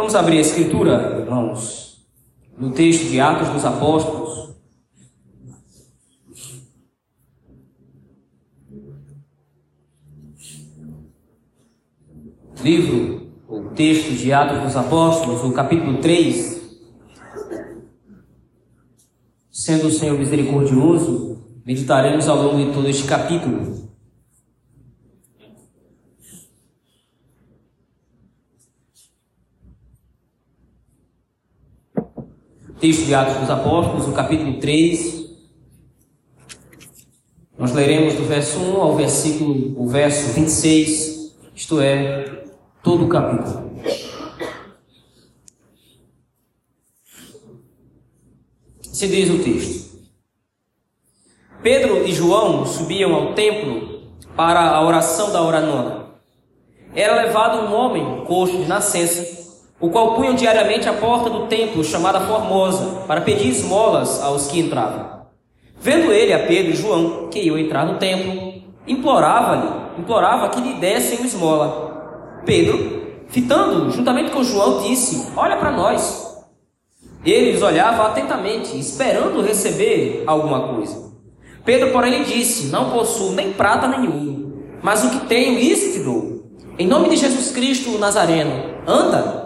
Vamos abrir a escritura, irmãos, no texto de Atos dos Apóstolos. Livro, o texto de Atos dos Apóstolos, o capítulo 3. Sendo o Senhor misericordioso, meditaremos ao longo de todo este capítulo. Texto de Atos dos Apóstolos, o capítulo 3. Nós leremos do verso 1 ao versículo, o verso 26, isto é, todo o capítulo. Se diz o texto. Pedro e João subiam ao templo para a oração da hora nona. Era levado um homem coxo de nascença o qual punham diariamente à porta do templo chamada Formosa, para pedir esmolas aos que entravam. Vendo ele a Pedro e João, que iam entrar no templo, implorava-lhe, implorava que lhe dessem uma esmola. Pedro, fitando juntamente com João, disse: Olha para nós. Eles olhavam atentamente, esperando receber alguma coisa. Pedro, porém, disse: Não possuo nem prata ouro, mas o que tenho, isso te dou. Em nome de Jesus Cristo, Nazareno, anda.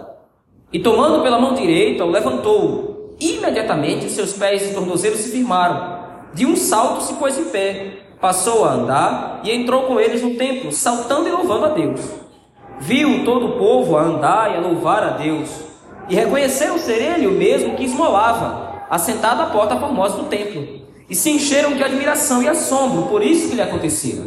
E tomando pela mão direita, o levantou. Imediatamente seus pés e tornozelos se firmaram. De um salto se pôs em pé, passou a andar e entrou com eles no templo, saltando e louvando a Deus. Viu todo o povo a andar e a louvar a Deus. E reconheceram ser ele o mesmo que esmolava, assentado à porta formosa do templo. E se encheram de admiração e assombro por isso que lhe acontecera.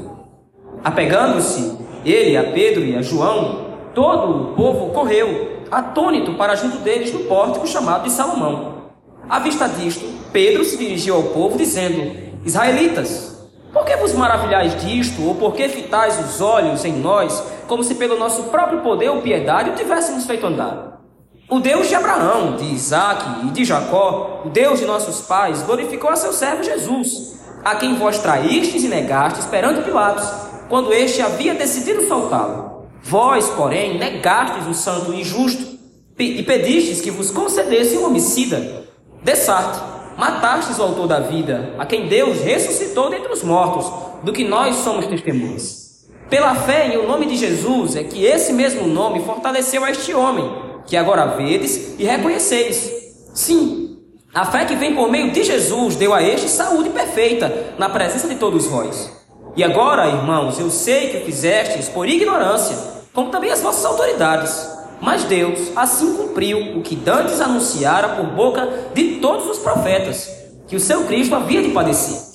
Apegando-se ele a Pedro e a João, todo o povo correu atônito para junto deles no pórtico chamado de Salomão. À vista disto, Pedro se dirigiu ao povo, dizendo: Israelitas, por que vos maravilhais disto, ou por que fitais os olhos em nós, como se pelo nosso próprio poder ou piedade o tivéssemos feito andar? O Deus de Abraão, de Isaac e de Jacó, o Deus de nossos pais, glorificou a seu servo Jesus, a quem vós traístes e negastes perante Pilatos, quando este havia decidido soltá-lo. Vós, porém, negastes o santo e justo e pedistes que vos concedesse um homicida. Dessarte, matastes o autor da vida, a quem Deus ressuscitou dentre os mortos, do que nós somos testemunhas. Pela fé em o nome de Jesus é que esse mesmo nome fortaleceu a este homem, que agora vedes e reconheceis. Sim, a fé que vem por meio de Jesus deu a este saúde perfeita na presença de todos vós. E agora, irmãos, eu sei que o fizestes por ignorância, como também as vossas autoridades. Mas Deus assim cumpriu o que dantes anunciara por boca de todos os profetas, que o seu Cristo havia de padecer.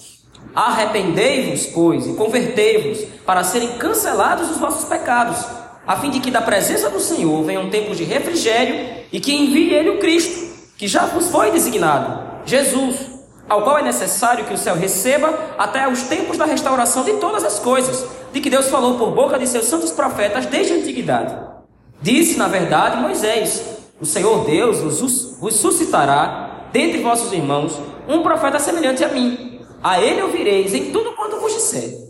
Arrependei-vos, pois, e convertei-vos, para serem cancelados os vossos pecados, a fim de que da presença do Senhor venham tempos de refrigério e que envie ele o Cristo, que já vos foi designado, Jesus, ao qual é necessário que o céu receba até os tempos da restauração de todas as coisas, de que Deus falou por boca de seus santos profetas desde a antiguidade. Disse, na verdade, Moisés: O Senhor Deus vos suscitará dentre vossos irmãos um profeta semelhante a mim. A ele ouvireis em tudo quanto vos disser.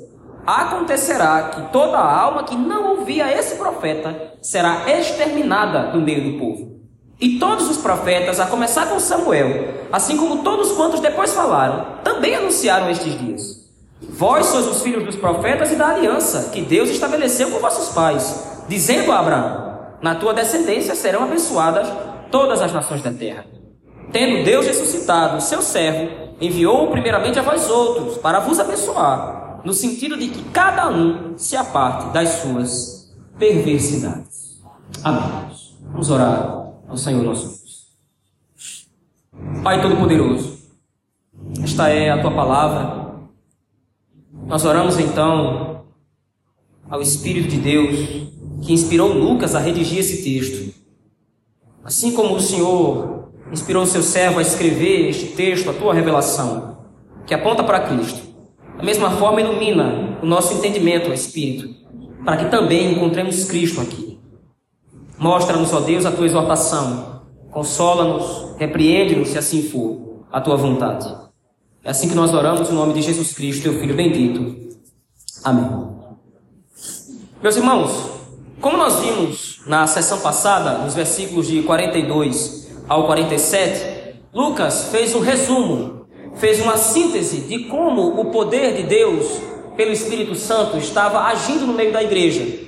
Acontecerá que toda alma que não ouvir a esse profeta será exterminada do meio do povo. E todos os profetas, a começar com Samuel, assim como todos quantos depois falaram, também anunciaram estes dias. Vós sois os filhos dos profetas e da aliança que Deus estabeleceu com vossos pais, dizendo a Abraão: Na tua descendência serão abençoadas todas as nações da terra. Tendo Deus ressuscitado seu servo, enviou-o primeiramente a vós outros, para vos abençoar, no sentido de que cada um se aparte das suas perversidades. Amém. Vamos orar ao Senhor nosso. Pai Todo-Poderoso, esta é a tua palavra nós oramos então ao Espírito de Deus que inspirou Lucas a redigir esse texto. Assim como o Senhor inspirou o seu servo a escrever este texto, a tua revelação, que aponta para Cristo. Da mesma forma, ilumina o nosso entendimento, o Espírito, para que também encontremos Cristo aqui. Mostra-nos, ó Deus, a tua exortação. Consola-nos, repreende-nos, se assim for, a tua vontade. É assim que nós oramos em nome de Jesus Cristo, teu Filho bendito. Amém. Meus irmãos, Como nós vimos na sessão passada, nos versículos de 42 ao 47, Lucas fez um resumo, fez uma síntese de como o poder de Deus, pelo Espírito Santo, estava agindo no meio da igreja.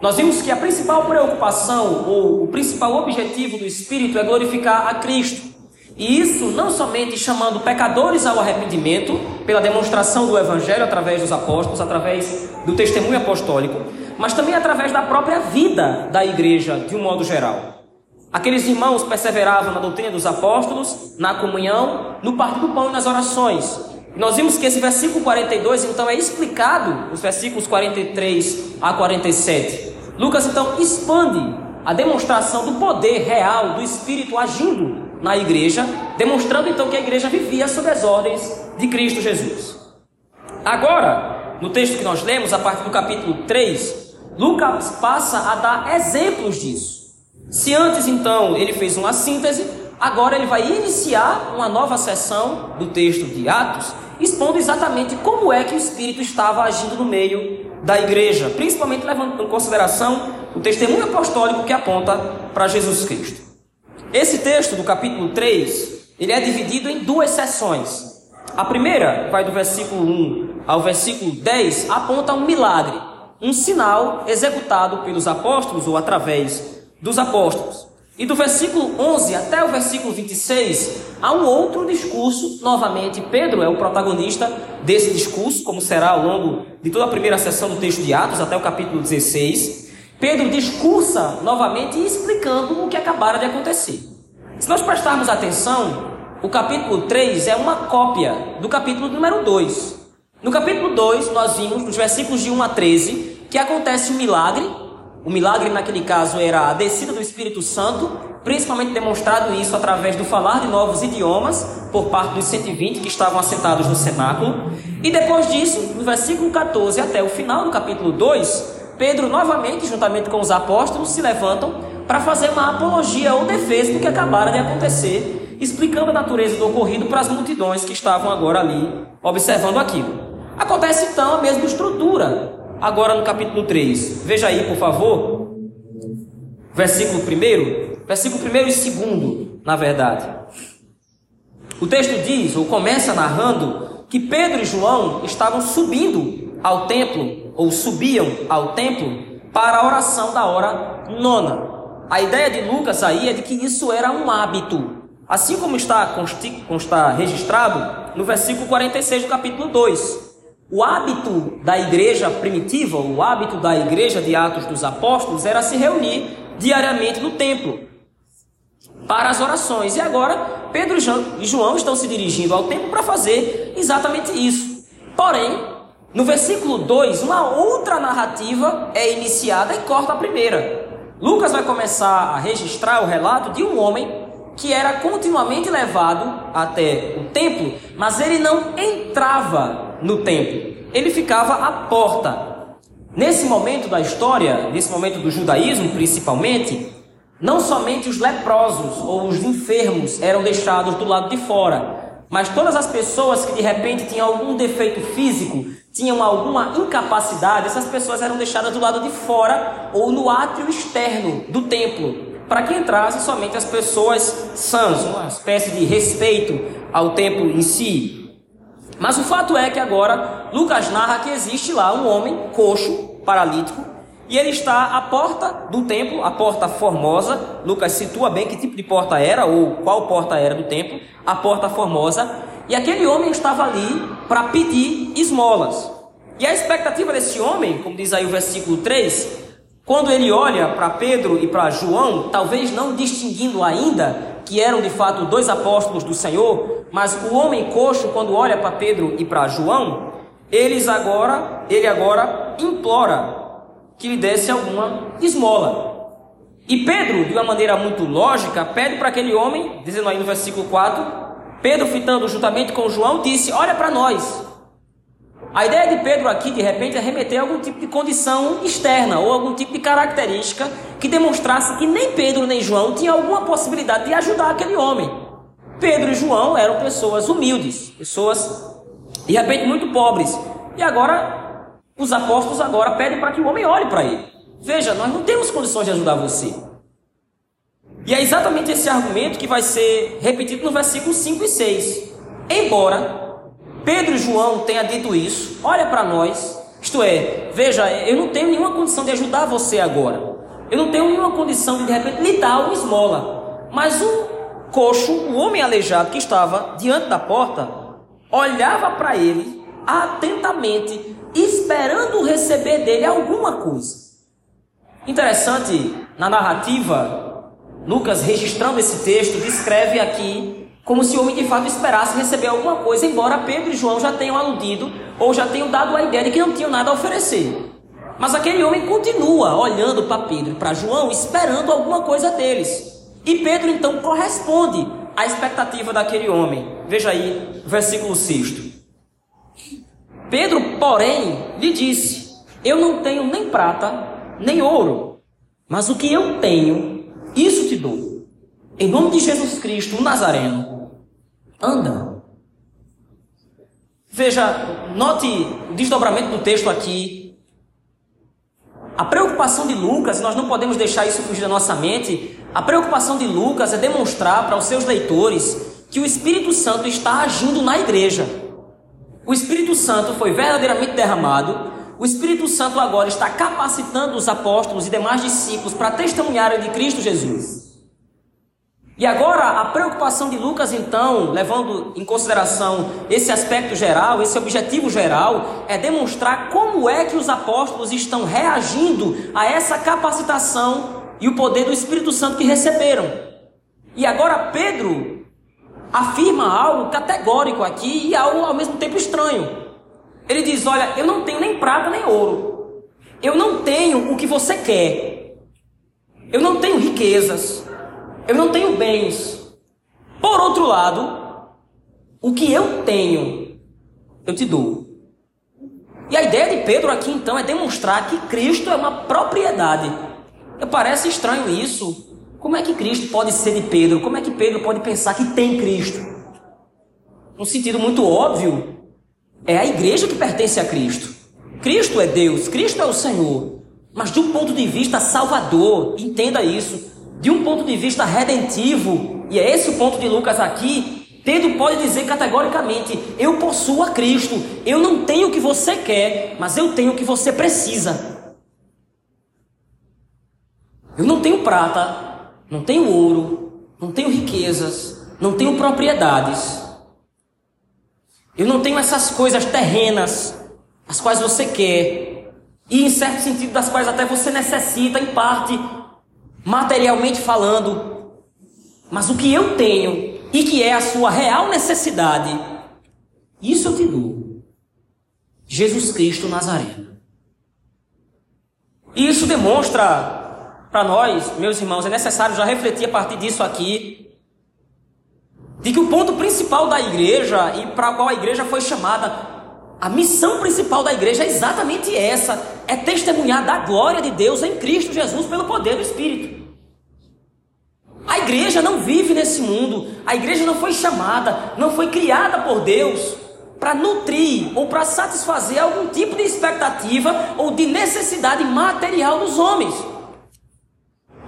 Nós vimos que a principal preocupação ou o principal objetivo do Espírito é glorificar a Cristo. E isso não somente chamando pecadores ao arrependimento, pela demonstração do Evangelho através dos apóstolos, através do testemunho apostólico, mas também através da própria vida da igreja, de um modo geral. Aqueles irmãos perseveravam na doutrina dos apóstolos, na comunhão, no partir do pão e nas orações. Nós vimos que esse versículo 42 então é explicado, os versículos 43 a 47. Lucas então expande a demonstração do poder real do Espírito agindo na igreja, demonstrando então que a igreja vivia sob as ordens de Cristo Jesus. Agora, no texto que nós lemos, a partir do capítulo 3, Lucas passa a dar exemplos disso. Se antes então ele fez uma síntese, agora ele vai iniciar uma nova sessão do texto de Atos, expondo exatamente como é que o Espírito estava agindo no meio da igreja, principalmente levando em consideração o testemunho apostólico que aponta para Jesus Cristo. Esse texto do capítulo 3, ele é dividido em duas sessões. A primeira, vai do versículo 1 ao versículo 10, aponta um milagre, um sinal executado pelos apóstolos ou através dos apóstolos. E do versículo 11 até o versículo 26, há um outro discurso. Novamente, Pedro é o protagonista desse discurso, como será ao longo de toda a primeira sessão do texto de Atos, até o capítulo 16. Pedro discursa novamente explicando o que acabara de acontecer. Se nós prestarmos atenção, o capítulo 3 é uma cópia do capítulo número 2. No capítulo 2, nós vimos, nos versículos de 1 a 13, que acontece um milagre. O milagre, naquele caso, era a descida do Espírito Santo, principalmente demonstrado isso através do falar de novos idiomas por parte dos 120 que estavam assentados no cenáculo. E depois disso, no versículo 14 até o final do capítulo 2, Pedro, novamente, juntamente com os apóstolos, se levantam para fazer uma apologia ou defesa do que acabara de acontecer, explicando a natureza do ocorrido para as multidões que estavam agora ali observando aquilo. Acontece então a mesma estrutura, agora no capítulo 3. Veja aí, por favor, versículo 1, versículo 1 e 2, na verdade. O texto diz, ou começa narrando, que Pedro e João estavam subindo ao templo ou subiam ao templo para a oração da hora nona. A ideia de Lucas aí é de que isso era um hábito, assim como está, está registrado no versículo 46 do capítulo 2. O hábito da igreja primitiva, o hábito da igreja de Atos dos Apóstolos era se reunir diariamente no templo para as orações. E agora Pedro e João estão se dirigindo ao templo para fazer exatamente isso. Porém, no versículo 2, uma outra narrativa é iniciada e corta a primeira. Lucas vai começar a registrar o relato de um homem que era continuamente levado até o templo, mas ele não entrava no templo, ele ficava à porta. Nesse momento da história, nesse momento do judaísmo principalmente, não somente os leprosos ou os enfermos eram deixados do lado de fora, mas todas as pessoas que de repente tinham algum defeito físico, tinham alguma incapacidade, essas pessoas eram deixadas do lado de fora ou no átrio externo do templo, para que entrassem somente as pessoas sãs, uma espécie de respeito ao templo em si. Mas o fato é que agora Lucas narra que existe lá um homem coxo, paralítico, e ele está à porta do templo, a porta formosa. Lucas situa bem que tipo de porta era, ou qual porta era do templo, a porta formosa. E aquele homem estava ali para pedir esmolas. E a expectativa desse homem, como diz aí o versículo 3, quando ele olha para Pedro e para João, talvez não distinguindo ainda que eram de fato dois apóstolos do Senhor, mas o homem coxo, quando olha para Pedro e para João, eles agora, ele agora implora que lhe desse alguma esmola. E Pedro, de uma maneira muito lógica, pede para aquele homem, dizendo aí no versículo 4, Pedro, fitando juntamente com João, disse: Olha para nós. A ideia de Pedro aqui, de repente, é remeter a algum tipo de condição externa ou algum tipo de característica que demonstrasse que nem Pedro nem João tinham alguma possibilidade de ajudar aquele homem. Pedro e João eram pessoas humildes, pessoas de repente muito pobres. E agora, os apóstolos agora pedem para que o homem olhe para ele. Veja, nós não temos condições de ajudar você. E é exatamente esse argumento que vai ser repetido no versículo 5 e 6. Embora Pedro e João tenham dito isso, olha para nós, isto é, veja, eu não tenho nenhuma condição de ajudar você agora. Eu não tenho nenhuma condição de de repente lhe dar uma esmola. Mas o coxo, o homem aleijado que estava diante da porta, olhava para ele atentamente, esperando receber dele alguma coisa. Interessante, na narrativa, Lucas, registrando esse texto, descreve aqui como se o homem de fato esperasse receber alguma coisa, embora Pedro e João já tenham aludido ou já tenham dado a ideia de que não tinham nada a oferecer. Mas aquele homem continua olhando para Pedro e para João, esperando alguma coisa deles. E Pedro então corresponde à expectativa daquele homem. Veja aí, versículo 6. Pedro, porém, lhe disse: Eu não tenho nem prata, nem ouro, mas o que eu tenho, isso te dou. Em nome de Jesus Cristo, o Nazareno, anda. Veja, note o desdobramento do texto aqui. A preocupação de Lucas, nós não podemos deixar isso fugir da nossa mente. A preocupação de Lucas é demonstrar para os seus leitores que o Espírito Santo está agindo na igreja. O Espírito Santo foi verdadeiramente derramado. O Espírito Santo agora está capacitando os apóstolos e demais discípulos para testemunharem de Cristo Jesus. E agora a preocupação de Lucas, então, levando em consideração esse aspecto geral, esse objetivo geral, é demonstrar como é que os apóstolos estão reagindo a essa capacitação e o poder do Espírito Santo que receberam. E agora Pedro afirma algo categórico aqui e algo ao mesmo tempo estranho. Ele diz: Olha, eu não tenho nem prata nem ouro. Eu não tenho o que você quer. Eu não tenho riquezas. Eu não tenho bens. Por outro lado, o que eu tenho, eu te dou. E a ideia de Pedro aqui então é demonstrar que Cristo é uma propriedade. Eu parece estranho isso. Como é que Cristo pode ser de Pedro? Como é que Pedro pode pensar que tem Cristo? Um sentido muito óbvio, é a igreja que pertence a Cristo. Cristo é Deus, Cristo é o Senhor. Mas de um ponto de vista salvador, entenda isso de um ponto de vista redentivo, e é esse o ponto de Lucas aqui, Pedro pode dizer categoricamente: Eu possuo a Cristo, eu não tenho o que você quer, mas eu tenho o que você precisa. Eu não tenho prata, não tenho ouro, não tenho riquezas, não tenho propriedades. Eu não tenho essas coisas terrenas, as quais você quer, e em certo sentido das quais até você necessita, em parte, materialmente falando, mas o que eu tenho e que é a sua real necessidade, isso eu te dou. Jesus Cristo Nazareno. E isso demonstra para nós, meus irmãos, é necessário já refletir a partir disso aqui, de que o ponto principal da igreja e para qual a igreja foi chamada a missão principal da igreja é exatamente essa: é testemunhar da glória de Deus em Cristo Jesus pelo poder do Espírito. A igreja não vive nesse mundo, a igreja não foi chamada, não foi criada por Deus para nutrir ou para satisfazer algum tipo de expectativa ou de necessidade material dos homens.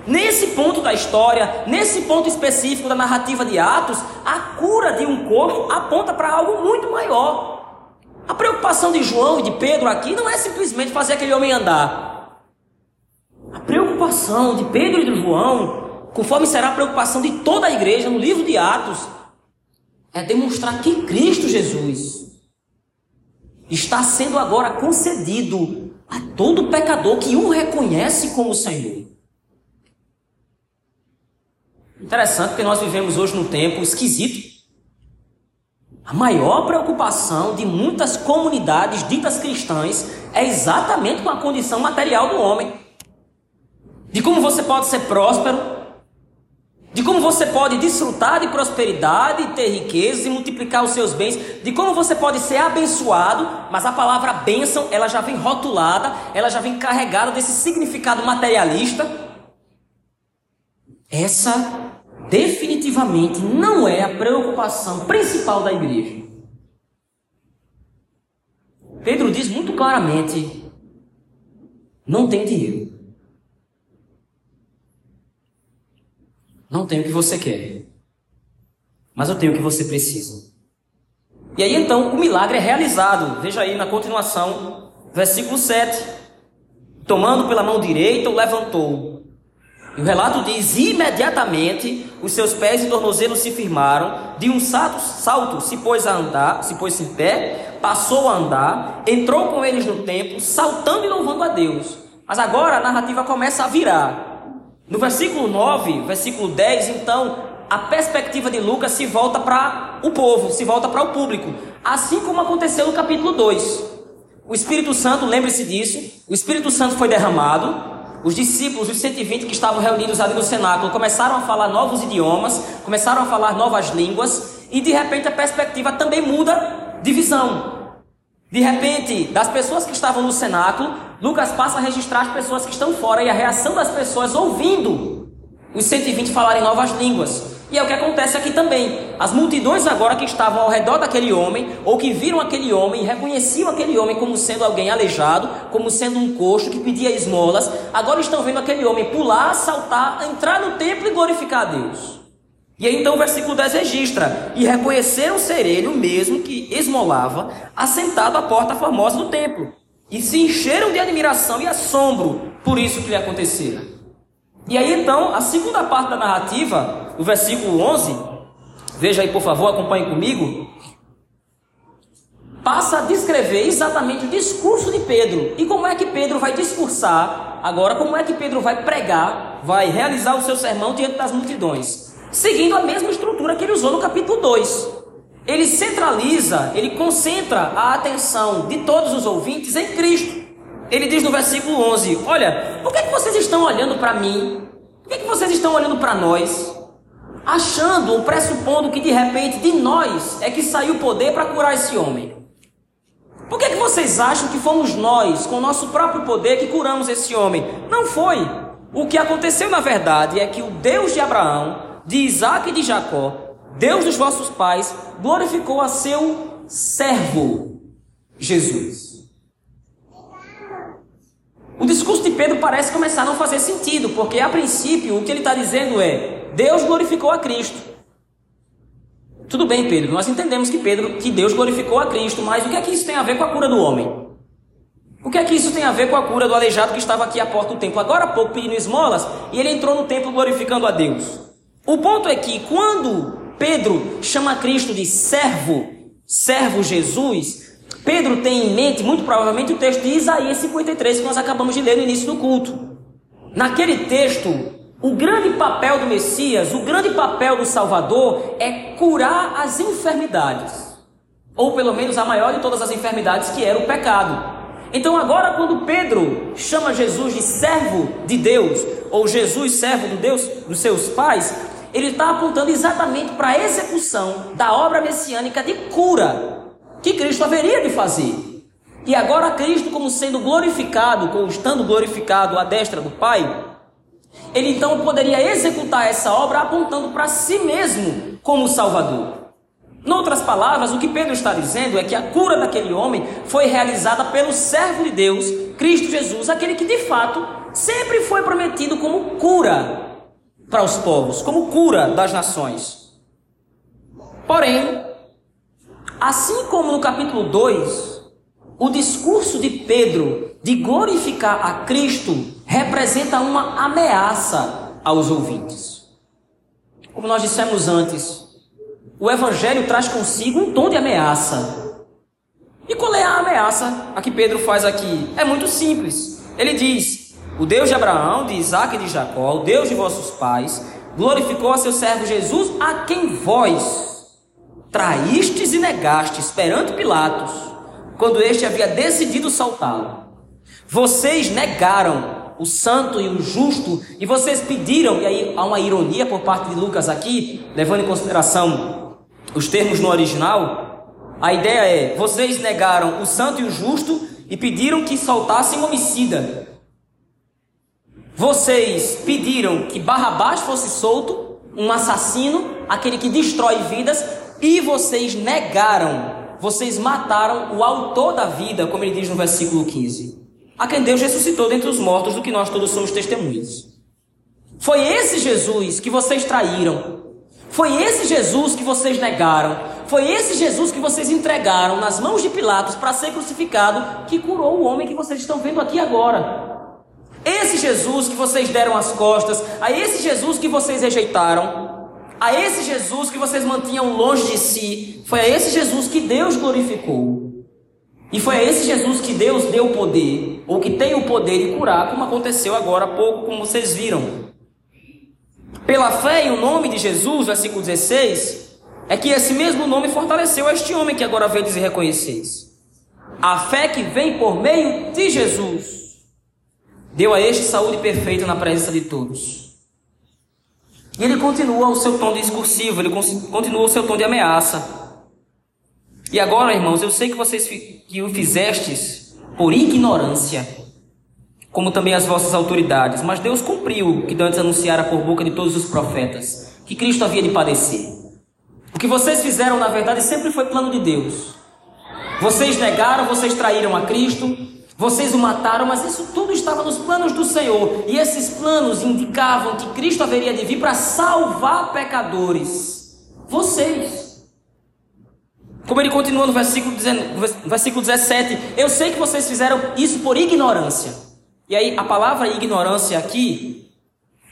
Nesse ponto da história, nesse ponto específico da narrativa de Atos, a cura de um corpo aponta para algo muito maior. A preocupação de João e de Pedro aqui não é simplesmente fazer aquele homem andar. A preocupação de Pedro e de João, conforme será a preocupação de toda a igreja no livro de Atos, é demonstrar que Cristo Jesus está sendo agora concedido a todo pecador que o reconhece como Senhor. Interessante que nós vivemos hoje num tempo esquisito a maior preocupação de muitas comunidades ditas cristãs é exatamente com a condição material do homem. De como você pode ser próspero, de como você pode desfrutar de prosperidade, ter riquezas e multiplicar os seus bens, de como você pode ser abençoado, mas a palavra bênção, ela já vem rotulada, ela já vem carregada desse significado materialista. Essa definitivamente não é a preocupação principal da igreja. Pedro diz muito claramente: não tem dinheiro. Não tenho o que você quer, mas eu tenho o que você precisa. E aí então o milagre é realizado. Veja aí na continuação, versículo 7. Tomando pela mão direita, o levantou. O relato diz: imediatamente os seus pés e tornozelos se firmaram, de um salto, salto se pôs a andar, se pôs em pé, passou a andar, entrou com eles no templo, saltando e louvando a Deus. Mas agora a narrativa começa a virar. No versículo 9, versículo 10, então, a perspectiva de Lucas se volta para o povo, se volta para o público, assim como aconteceu no capítulo 2. O Espírito Santo, lembre-se disso, o Espírito Santo foi derramado, os discípulos, os 120 que estavam reunidos ali no cenáculo, começaram a falar novos idiomas, começaram a falar novas línguas, e de repente a perspectiva também muda de visão. De repente, das pessoas que estavam no cenáculo, Lucas passa a registrar as pessoas que estão fora e a reação das pessoas ouvindo os 120 falarem novas línguas. E é o que acontece aqui também. As multidões agora que estavam ao redor daquele homem, ou que viram aquele homem, reconheciam aquele homem como sendo alguém aleijado, como sendo um coxo que pedia esmolas, agora estão vendo aquele homem pular, saltar, entrar no templo e glorificar a Deus. E aí então o versículo 10 registra: E reconheceram ser ele o mesmo que esmolava, assentado à porta formosa do templo. E se encheram de admiração e assombro por isso que lhe acontecera. E aí então, a segunda parte da narrativa, o versículo 11, veja aí por favor, acompanhe comigo, passa a descrever exatamente o discurso de Pedro. E como é que Pedro vai discursar agora, como é que Pedro vai pregar, vai realizar o seu sermão diante das multidões seguindo a mesma estrutura que ele usou no capítulo 2. Ele centraliza, ele concentra a atenção de todos os ouvintes em Cristo. Ele diz no versículo 11: Olha, por que, que vocês estão olhando para mim? Por que, que vocês estão olhando para nós? Achando ou pressupondo que de repente de nós é que saiu o poder para curar esse homem. Por que, que vocês acham que fomos nós, com o nosso próprio poder, que curamos esse homem? Não foi. O que aconteceu na verdade é que o Deus de Abraão, de Isaac e de Jacó, Deus dos vossos pais, glorificou a seu servo, Jesus. O discurso de Pedro parece começar a não fazer sentido, porque a princípio o que ele está dizendo é: Deus glorificou a Cristo. Tudo bem, Pedro, nós entendemos que Pedro, que Deus glorificou a Cristo, mas o que é que isso tem a ver com a cura do homem? O que é que isso tem a ver com a cura do aleijado que estava aqui à porta do templo? Agora há pouco pedindo esmolas e ele entrou no templo glorificando a Deus. O ponto é que quando Pedro chama Cristo de servo, servo Jesus, Pedro tem em mente, muito provavelmente, o texto de Isaías 53 que nós acabamos de ler no início do culto. Naquele texto, o grande papel do Messias, o grande papel do Salvador é curar as enfermidades, ou pelo menos a maior de todas as enfermidades, que era o pecado. Então, agora, quando Pedro chama Jesus de servo de Deus, ou Jesus servo do Deus dos seus pais, ele está apontando exatamente para a execução da obra messiânica de cura que Cristo haveria de fazer. E agora Cristo, como sendo glorificado, como estando glorificado à destra do Pai, ele então poderia executar essa obra apontando para si mesmo como Salvador. Em outras palavras, o que Pedro está dizendo é que a cura daquele homem foi realizada pelo servo de Deus, Cristo Jesus, aquele que de fato sempre foi prometido como cura para os povos, como cura das nações. Porém, assim como no capítulo 2, o discurso de Pedro de glorificar a Cristo representa uma ameaça aos ouvintes. Como nós dissemos antes, o Evangelho traz consigo um tom de ameaça. E qual é a ameaça a que Pedro faz aqui? É muito simples. Ele diz: o Deus de Abraão, de Isaac e de Jacó, o Deus de vossos pais, glorificou a seu servo Jesus, a quem vós traístes e negastes perante Pilatos, quando este havia decidido soltá-lo. Vocês negaram o santo e o justo, e vocês pediram, e aí há uma ironia por parte de Lucas aqui, levando em consideração os termos no original. A ideia é: vocês negaram o santo e o justo e pediram que soltassem homicida. Vocês pediram que Barrabás fosse solto, um assassino, aquele que destrói vidas, e vocês negaram, vocês mataram o autor da vida, como ele diz no versículo 15, a quem Deus ressuscitou dentre os mortos, do que nós todos somos testemunhas. Foi esse Jesus que vocês traíram. Foi esse Jesus que vocês negaram. Foi esse Jesus que vocês entregaram nas mãos de Pilatos para ser crucificado que curou o homem que vocês estão vendo aqui agora. Esse Jesus que vocês deram as costas, a esse Jesus que vocês rejeitaram, a esse Jesus que vocês mantinham longe de si, foi a esse Jesus que Deus glorificou. E foi a esse Jesus que Deus deu o poder, ou que tem o poder de curar, como aconteceu agora há pouco, como vocês viram. Pela fé em o nome de Jesus, versículo 16, é que esse mesmo nome fortaleceu este homem que agora vedes e reconheceis. A fé que vem por meio de Jesus deu a este saúde perfeita na presença de todos. E ele continua o seu tom discursivo, ele continua o seu tom de ameaça. E agora, irmãos, eu sei que vocês que o fizestes por ignorância, como também as vossas autoridades, mas Deus cumpriu o que antes anunciara por boca de todos os profetas, que Cristo havia de padecer. O que vocês fizeram, na verdade, sempre foi plano de Deus. Vocês negaram, vocês traíram a Cristo, vocês o mataram, mas isso tudo estava nos planos do Senhor. E esses planos indicavam que Cristo haveria de vir para salvar pecadores. Vocês. Como ele continua no versículo, versículo 17: Eu sei que vocês fizeram isso por ignorância. E aí, a palavra ignorância aqui,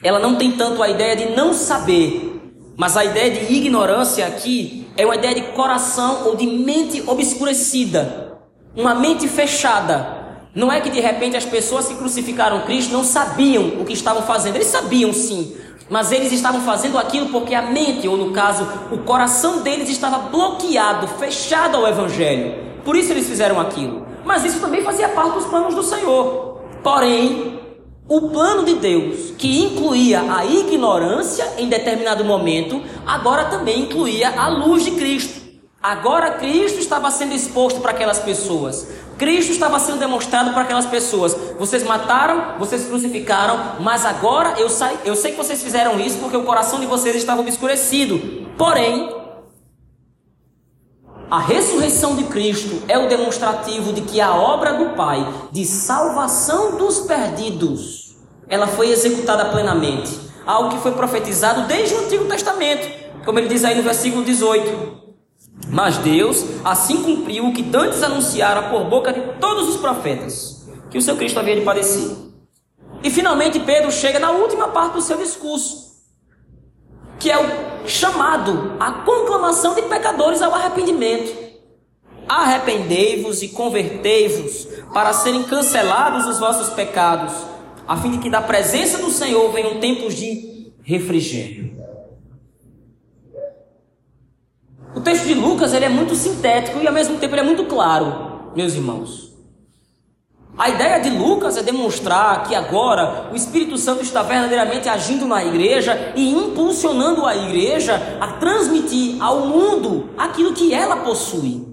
ela não tem tanto a ideia de não saber, mas a ideia de ignorância aqui é uma ideia de coração ou de mente obscurecida, uma mente fechada. Não é que de repente as pessoas que crucificaram Cristo não sabiam o que estavam fazendo, eles sabiam sim, mas eles estavam fazendo aquilo porque a mente, ou no caso, o coração deles estava bloqueado, fechado ao Evangelho. Por isso eles fizeram aquilo. Mas isso também fazia parte dos planos do Senhor. Porém, o plano de Deus, que incluía a ignorância em determinado momento, agora também incluía a luz de Cristo. Agora Cristo estava sendo exposto para aquelas pessoas. Cristo estava sendo demonstrado para aquelas pessoas. Vocês mataram, vocês crucificaram, mas agora eu, sei, eu sei que vocês fizeram isso porque o coração de vocês estava obscurecido. Porém, a ressurreição de Cristo é o demonstrativo de que a obra do Pai de salvação dos perdidos, ela foi executada plenamente. Algo que foi profetizado desde o Antigo Testamento, como ele diz aí no versículo 18. Mas Deus assim cumpriu o que dantes anunciara por boca de todos os profetas, que o seu Cristo havia de padecer. E finalmente Pedro chega na última parte do seu discurso, que é o chamado, a conclamação de pecadores ao arrependimento. Arrependei-vos e convertei-vos para serem cancelados os vossos pecados, a fim de que da presença do Senhor venham tempos de refrigério. O texto de Lucas ele é muito sintético e ao mesmo tempo ele é muito claro, meus irmãos. A ideia de Lucas é demonstrar que agora o Espírito Santo está verdadeiramente agindo na igreja e impulsionando a igreja a transmitir ao mundo aquilo que ela possui.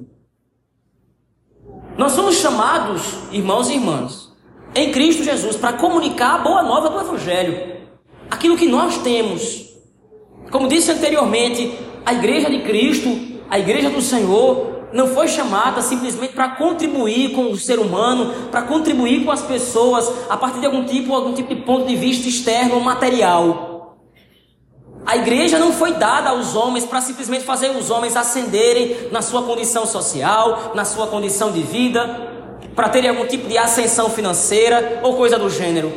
Nós somos chamados, irmãos e irmãs, em Cristo Jesus, para comunicar a boa nova do Evangelho, aquilo que nós temos. Como disse anteriormente, a igreja de Cristo, a igreja do Senhor, não foi chamada simplesmente para contribuir com o ser humano, para contribuir com as pessoas a partir de algum tipo, algum tipo de ponto de vista externo ou material. A igreja não foi dada aos homens para simplesmente fazer os homens ascenderem na sua condição social, na sua condição de vida, para terem algum tipo de ascensão financeira ou coisa do gênero.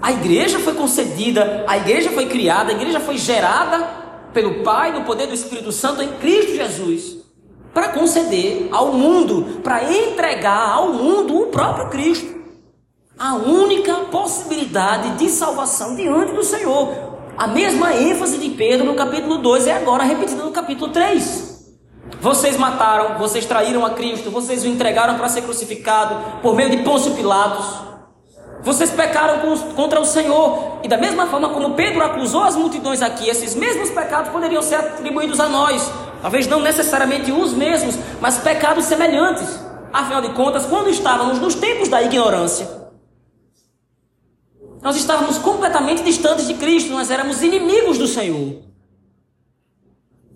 A igreja foi concedida, a igreja foi criada, a igreja foi gerada pelo Pai, no poder do Espírito Santo em Cristo Jesus, para conceder ao mundo, para entregar ao mundo o próprio Cristo. A única possibilidade de salvação diante do Senhor. A mesma ênfase de Pedro no capítulo 2 é agora repetida no capítulo 3. Vocês mataram, vocês traíram a Cristo, vocês o entregaram para ser crucificado por meio de Pôncio Pilatos. Vocês pecaram contra o Senhor. E da mesma forma como Pedro acusou as multidões aqui, esses mesmos pecados poderiam ser atribuídos a nós. Talvez não necessariamente os mesmos, mas pecados semelhantes. Afinal de contas, quando estávamos nos tempos da ignorância, nós estávamos completamente distantes de Cristo, nós éramos inimigos do Senhor.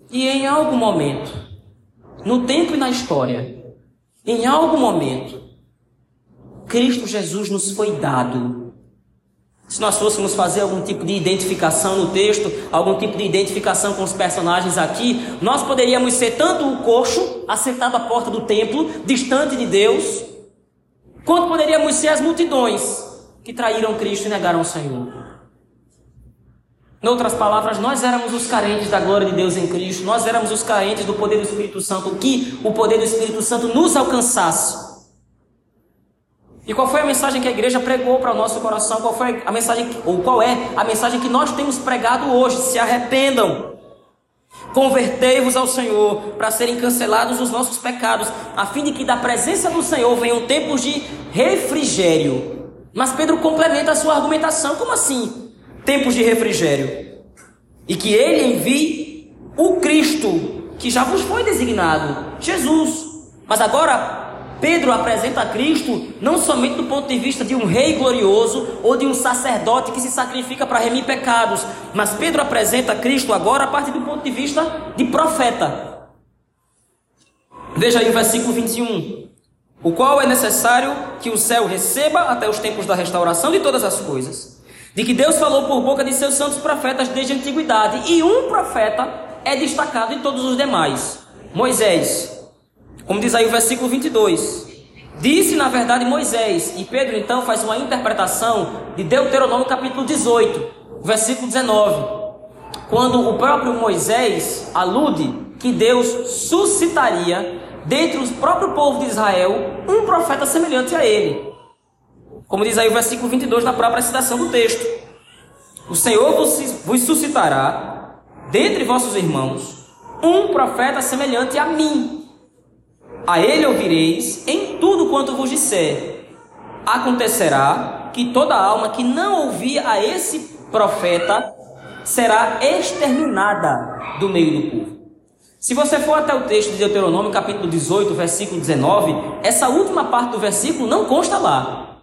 E em algum momento, no tempo e na história, em algum momento, Cristo Jesus nos foi dado Se nós fôssemos fazer algum tipo de identificação no texto, algum tipo de identificação com os personagens aqui, nós poderíamos ser tanto o coxo, assentado à porta do templo, distante de Deus, quanto poderíamos ser as multidões que traíram Cristo e negaram o Senhor. Em outras palavras, nós éramos os carentes da glória de Deus em Cristo, nós éramos os carentes do poder do Espírito Santo, que o poder do Espírito Santo nos alcançasse. E qual foi a mensagem que a igreja pregou para o nosso coração? Qual foi a mensagem, ou qual é a mensagem que nós temos pregado hoje? Se arrependam. Convertei-vos ao Senhor para serem cancelados os nossos pecados, a fim de que da presença do Senhor venham tempos de refrigério. Mas Pedro complementa a sua argumentação: como assim? Tempos de refrigério. E que ele envie o Cristo, que já vos foi designado, Jesus. Mas agora Pedro apresenta Cristo não somente do ponto de vista de um rei glorioso ou de um sacerdote que se sacrifica para remir pecados, mas Pedro apresenta Cristo agora a partir do ponto de vista de profeta. Veja aí o versículo 21. O qual é necessário que o céu receba até os tempos da restauração de todas as coisas, de que Deus falou por boca de seus santos profetas desde a antiguidade, e um profeta é destacado em todos os demais: Moisés como diz aí o versículo 22. Disse na verdade Moisés, e Pedro então faz uma interpretação de Deuteronômio capítulo 18, versículo 19. Quando o próprio Moisés alude que Deus suscitaria dentre o próprio povo de Israel um profeta semelhante a ele. Como diz aí o versículo 22 da própria citação do texto. O Senhor vos suscitará dentre vossos irmãos um profeta semelhante a mim, a ele ouvireis em tudo quanto vos disser. Acontecerá que toda alma que não ouvir a esse profeta será exterminada do meio do povo. Se você for até o texto de Deuteronômio, capítulo 18, versículo 19, essa última parte do versículo não consta lá.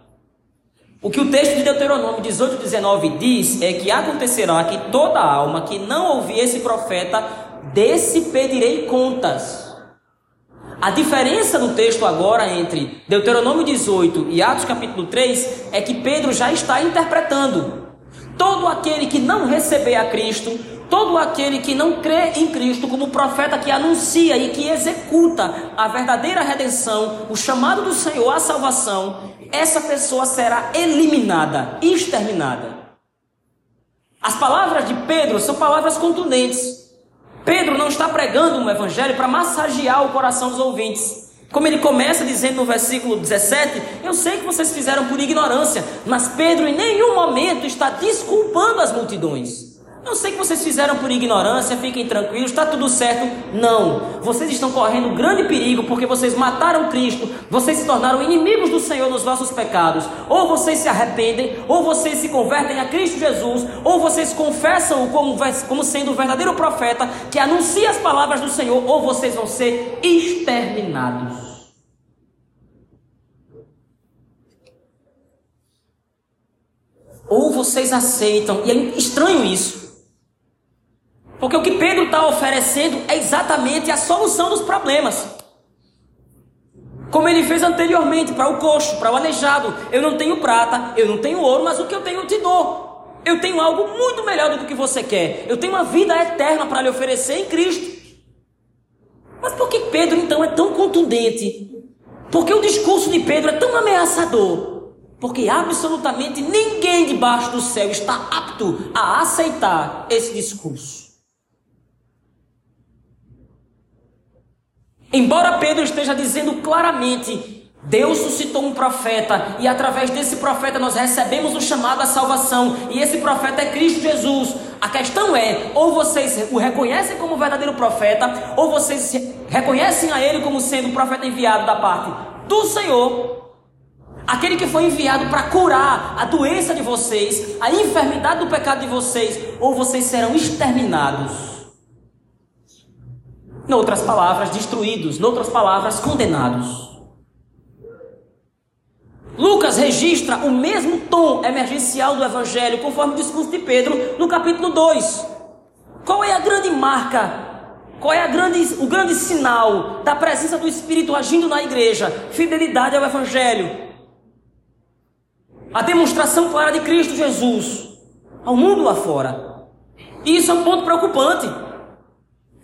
O que o texto de Deuteronômio 18, 19 diz é que acontecerá que toda alma que não ouvir esse profeta, desse pedirei contas. A diferença no texto agora entre Deuteronômio 18 e Atos capítulo 3 é que Pedro já está interpretando. Todo aquele que não receber a Cristo, todo aquele que não crê em Cristo como profeta que anuncia e que executa a verdadeira redenção, o chamado do Senhor à salvação, essa pessoa será eliminada, exterminada. As palavras de Pedro são palavras contundentes. Pedro não está pregando um evangelho para massagear o coração dos ouvintes. Como ele começa dizendo no versículo 17: Eu sei que vocês fizeram por ignorância, mas Pedro em nenhum momento está desculpando as multidões. Eu sei que vocês fizeram por ignorância, fiquem tranquilos, está tudo certo. Não, vocês estão correndo grande perigo porque vocês mataram Cristo, vocês se tornaram inimigos do Senhor nos vossos pecados. Ou vocês se arrependem, ou vocês se convertem a Cristo Jesus, ou vocês confessam-o como, como sendo o verdadeiro profeta que anuncia as palavras do Senhor, ou vocês vão ser exterminados. Ou vocês aceitam, e é estranho isso. Porque o que Pedro está oferecendo é exatamente a solução dos problemas. Como ele fez anteriormente para o coxo, para o aleijado. Eu não tenho prata, eu não tenho ouro, mas o que eu tenho eu te dou. Eu tenho algo muito melhor do que você quer. Eu tenho uma vida eterna para lhe oferecer em Cristo. Mas por que Pedro então é tão contundente? Porque o discurso de Pedro é tão ameaçador? Porque absolutamente ninguém debaixo do céu está apto a aceitar esse discurso. Embora Pedro esteja dizendo claramente, Deus suscitou um profeta e através desse profeta nós recebemos o chamado à salvação, e esse profeta é Cristo Jesus. A questão é: ou vocês o reconhecem como verdadeiro profeta, ou vocês reconhecem a ele como sendo o profeta enviado da parte do Senhor, aquele que foi enviado para curar a doença de vocês, a enfermidade do pecado de vocês, ou vocês serão exterminados. Noutras palavras, destruídos. Noutras palavras, condenados. Lucas registra o mesmo tom emergencial do Evangelho, conforme o discurso de Pedro no capítulo 2. Qual é a grande marca? Qual é grande, o grande sinal da presença do Espírito agindo na igreja? Fidelidade ao Evangelho. a demonstração clara de Cristo Jesus ao mundo lá fora. E isso é um ponto preocupante.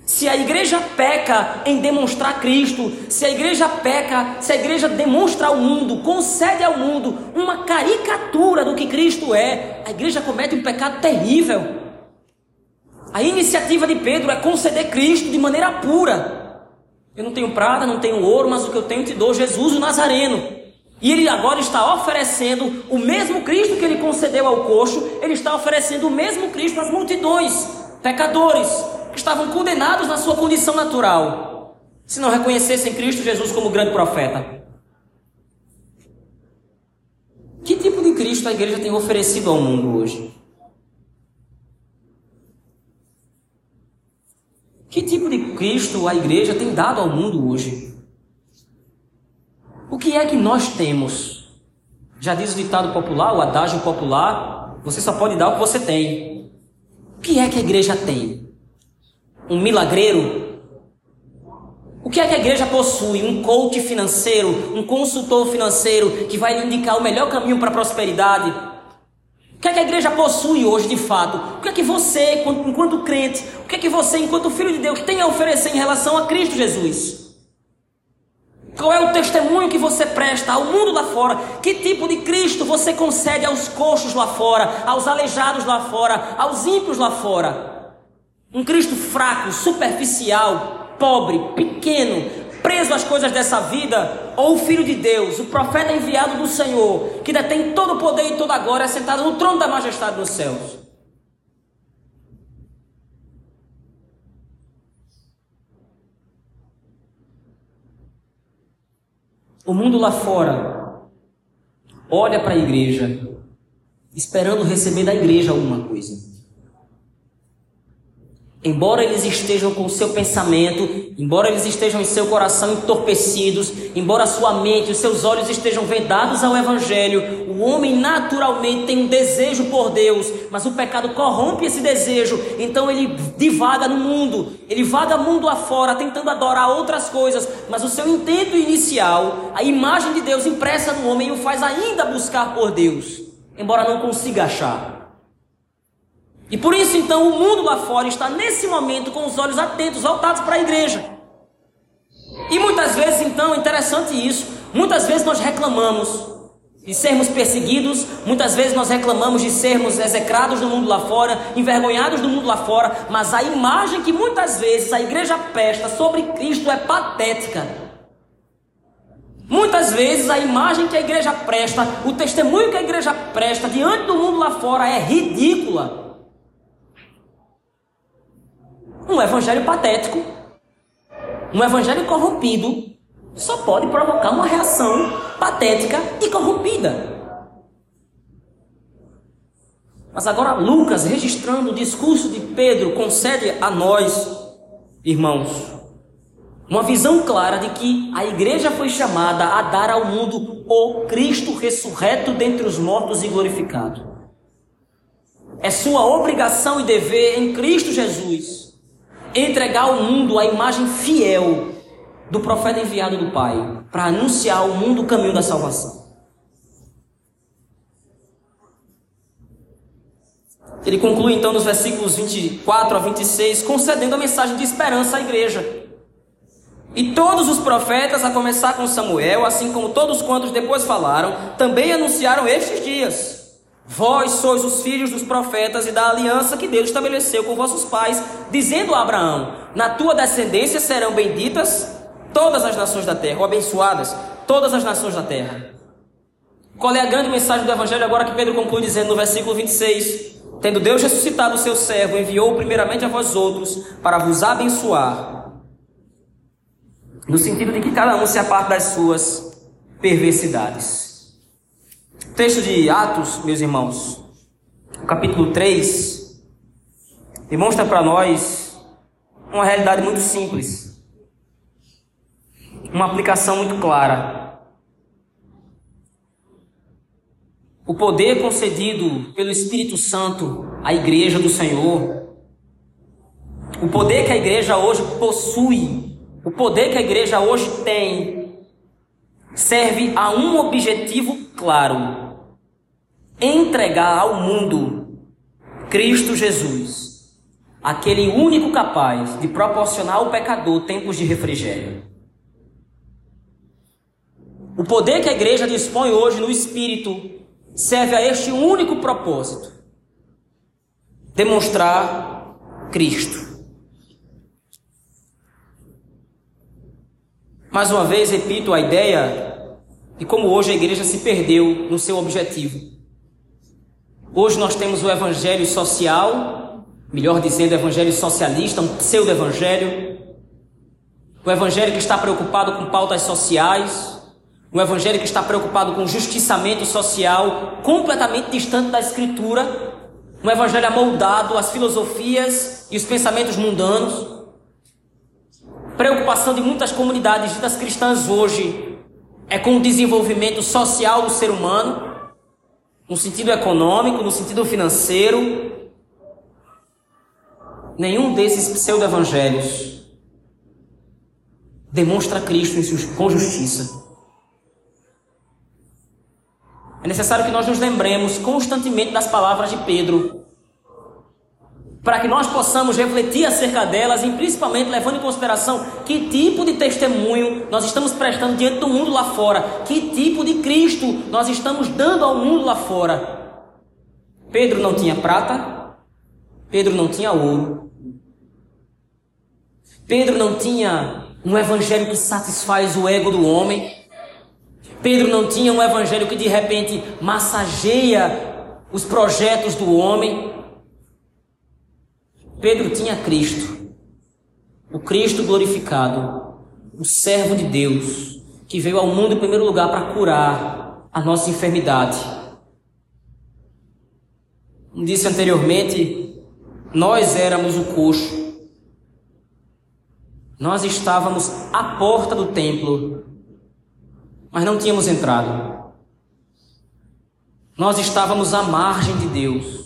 Se a igreja peca em demonstrar Cristo, se a igreja peca, se a igreja demonstra ao mundo, concede ao mundo uma caricatura do que Cristo é, a igreja comete um pecado terrível. A iniciativa de Pedro é conceder Cristo de maneira pura. Eu não tenho prata, não tenho ouro, mas o que eu tenho te dou, Jesus o Nazareno. E ele agora está oferecendo o mesmo Cristo que ele concedeu ao coxo, ele está oferecendo o mesmo Cristo às multidões, pecadores, estavam condenados na sua condição natural, se não reconhecessem Cristo Jesus como grande profeta. Que tipo de Cristo a igreja tem oferecido ao mundo hoje? Que tipo de Cristo a igreja tem dado ao mundo hoje? O que é que nós temos? Já diz o ditado popular, o adágio popular: você só pode dar o que você tem. O que é que a igreja tem? Um milagreiro? O que é que a igreja possui? Um coach financeiro, um consultor financeiro que vai lhe indicar o melhor caminho para a prosperidade? O que é que a igreja possui hoje de fato? O que é que você, enquanto crente, o que é que você, enquanto filho de Deus, tem a oferecer em relação a Cristo Jesus? Qual é o testemunho que você presta ao mundo lá fora? Que tipo de Cristo você concede aos coxos lá fora, aos aleijados lá fora, aos ímpios lá fora? Um Cristo fraco, superficial, pobre, pequeno, preso às coisas dessa vida, ou o Filho de Deus, o profeta enviado do Senhor, que detém todo o poder e toda a glória, sentado no trono da majestade dos céus. O mundo lá fora olha para a igreja, esperando receber da igreja alguma coisa. Embora eles estejam com o seu pensamento, embora eles estejam em seu coração entorpecidos, embora sua mente, os seus olhos estejam vedados ao Evangelho, o homem naturalmente tem um desejo por Deus, mas o pecado corrompe esse desejo, então ele divaga no mundo, ele vaga mundo afora, tentando adorar outras coisas, mas o seu intento inicial, a imagem de Deus impressa no homem, o faz ainda buscar por Deus, embora não consiga achar. E por isso, então, o mundo lá fora está nesse momento com os olhos atentos, voltados para a igreja. E muitas vezes, então, é interessante isso, muitas vezes nós reclamamos de sermos perseguidos, muitas vezes nós reclamamos de sermos execrados no mundo lá fora, envergonhados no mundo lá fora, mas a imagem que muitas vezes a igreja presta sobre Cristo é patética. Muitas vezes a imagem que a igreja presta, o testemunho que a igreja presta diante do mundo lá fora é ridícula. Um evangelho patético, um evangelho corrompido, só pode provocar uma reação patética e corrompida. Mas agora Lucas, registrando o discurso de Pedro, concede a nós, irmãos, uma visão clara de que a igreja foi chamada a dar ao mundo o Cristo ressurreto dentre os mortos e glorificado. É sua obrigação e dever em Cristo Jesus entregar ao mundo a imagem fiel do profeta enviado do Pai, para anunciar ao mundo o caminho da salvação. Ele conclui então nos versículos 24 a 26, concedendo a mensagem de esperança à igreja. E todos os profetas, a começar com Samuel, assim como todos quantos depois falaram, também anunciaram estes dias. Vós sois os filhos dos profetas e da aliança que Deus estabeleceu com vossos pais, dizendo a Abraão: Na tua descendência serão benditas todas as nações da terra, ou abençoadas todas as nações da terra. Qual é a grande mensagem do Evangelho agora que Pedro conclui dizendo no versículo 26? Tendo Deus ressuscitado o seu servo, enviou primeiramente a vós outros para vos abençoar, no sentido de que cada um se aparte das suas perversidades. Texto de Atos, meus irmãos, capítulo 3, demonstra para nós uma realidade muito simples, uma aplicação muito clara. O poder concedido pelo Espírito Santo à Igreja do Senhor, o poder que a igreja hoje possui, o poder que a igreja hoje tem, serve a um objetivo claro: entregar ao mundo Cristo Jesus, aquele único capaz de proporcionar ao pecador tempos de refrigério. O poder que a igreja dispõe hoje no Espírito serve a este único propósito: demonstrar Cristo. Mais uma vez, repito a ideia de como hoje a igreja se perdeu no seu objetivo. Hoje nós temos o evangelho social, melhor dizendo, o evangelho socialista, um pseudo-evangelho. O evangelho que está preocupado com pautas sociais, um evangelho que está preocupado com justiçamento social, completamente distante da escritura, um evangelho amoldado às filosofias e os pensamentos mundanos. Preocupação de muitas comunidades ditas cristãs hoje é com o desenvolvimento social do ser humano, no sentido econômico, no sentido financeiro. Nenhum desses pseudo-evangelhos demonstra Cristo com justiça. É necessário que nós nos lembremos constantemente das palavras de Pedro, para que nós possamos refletir acerca delas e principalmente levando em consideração que tipo de testemunho nós estamos prestando diante do mundo lá fora, que tipo de Cristo nós estamos dando ao mundo lá fora. Pedro não tinha prata, Pedro não tinha ouro, Pedro não tinha um evangelho que satisfaz o ego do homem. Pedro não tinha um evangelho que de repente massageia os projetos do homem. Pedro tinha Cristo, o Cristo glorificado, o servo de Deus, que veio ao mundo em primeiro lugar para curar a nossa enfermidade. Como disse anteriormente, nós éramos o coxo. Nós estávamos à porta do templo mas não tínhamos entrado. Nós estávamos à margem de Deus,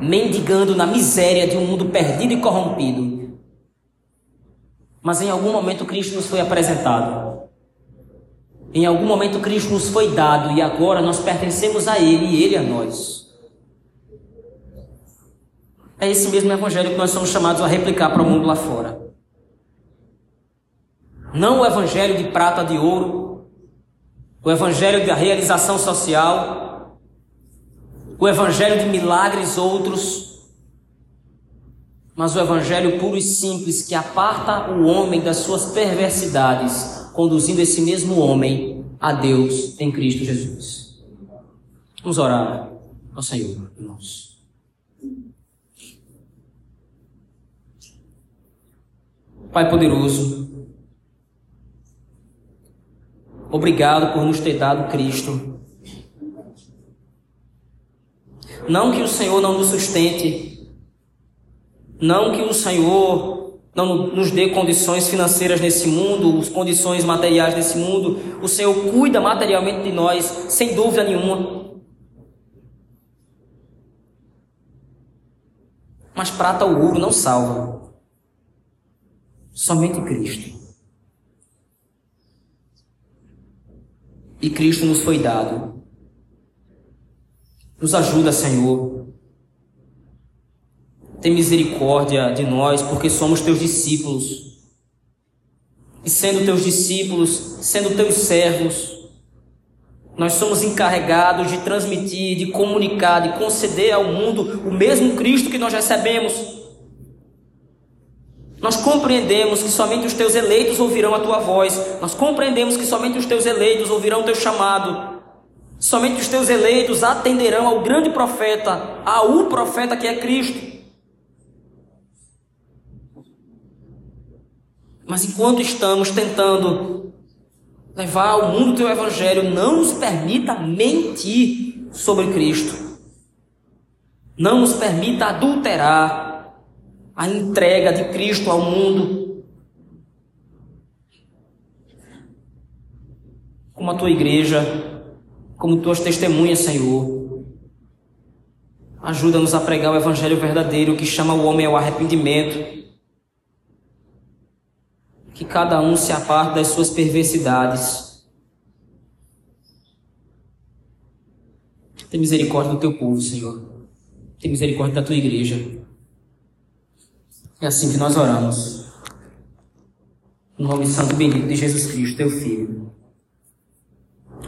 mendigando na miséria de um mundo perdido e corrompido. Mas em algum momento Cristo nos foi apresentado. Em algum momento Cristo nos foi dado e agora nós pertencemos a Ele e Ele a nós. É esse mesmo evangelho que nós somos chamados a replicar para o mundo lá fora. Não o evangelho de prata, de ouro, o evangelho da realização social, o evangelho de milagres outros, mas o evangelho puro e simples que aparta o homem das suas perversidades, conduzindo esse mesmo homem a Deus em Cristo Jesus. Vamos orar ao Senhor, irmãos. Pai poderoso, Obrigado por nos ter dado Cristo. Não que o Senhor não nos sustente, não que o Senhor não nos dê condições financeiras nesse mundo, condições materiais nesse mundo. O Senhor cuida materialmente de nós, sem dúvida nenhuma. Mas prata ou ouro não salva. Somente Cristo. e Cristo nos foi dado. Nos ajuda, Senhor. Tem misericórdia de nós, porque somos teus discípulos. E sendo teus discípulos, sendo teus servos, nós somos encarregados de transmitir, de comunicar, de conceder ao mundo o mesmo Cristo que nós recebemos. Nós compreendemos que somente os teus eleitos ouvirão a tua voz. Nós compreendemos que somente os teus eleitos ouvirão o teu chamado. Somente os teus eleitos atenderão ao grande profeta, ao profeta que é Cristo. Mas enquanto estamos tentando levar ao mundo o teu evangelho, não nos permita mentir sobre Cristo. Não nos permita adulterar a entrega de Cristo ao mundo. Como a tua igreja, como tuas testemunhas, Senhor. Ajuda-nos a pregar o evangelho verdadeiro que chama o homem ao arrependimento. Que cada um se aparte das suas perversidades. Tem misericórdia do teu povo, Senhor. Tem misericórdia da tua igreja. É assim que nós oramos. No nome santo e bendito de Jesus Cristo, teu Filho.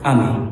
Amém.